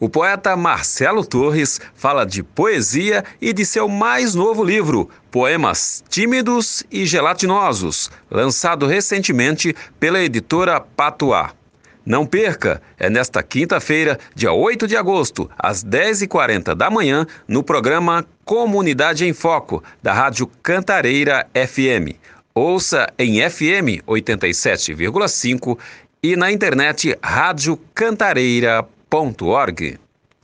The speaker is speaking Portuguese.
O poeta Marcelo Torres fala de poesia e de seu mais novo livro, Poemas Tímidos e Gelatinosos, lançado recentemente pela editora Patuá. Não perca, é nesta quinta-feira, dia 8 de agosto, às 10h40 da manhã, no programa Comunidade em Foco, da Rádio Cantareira FM. Ouça em FM 87,5 e na internet radiocantareira.org.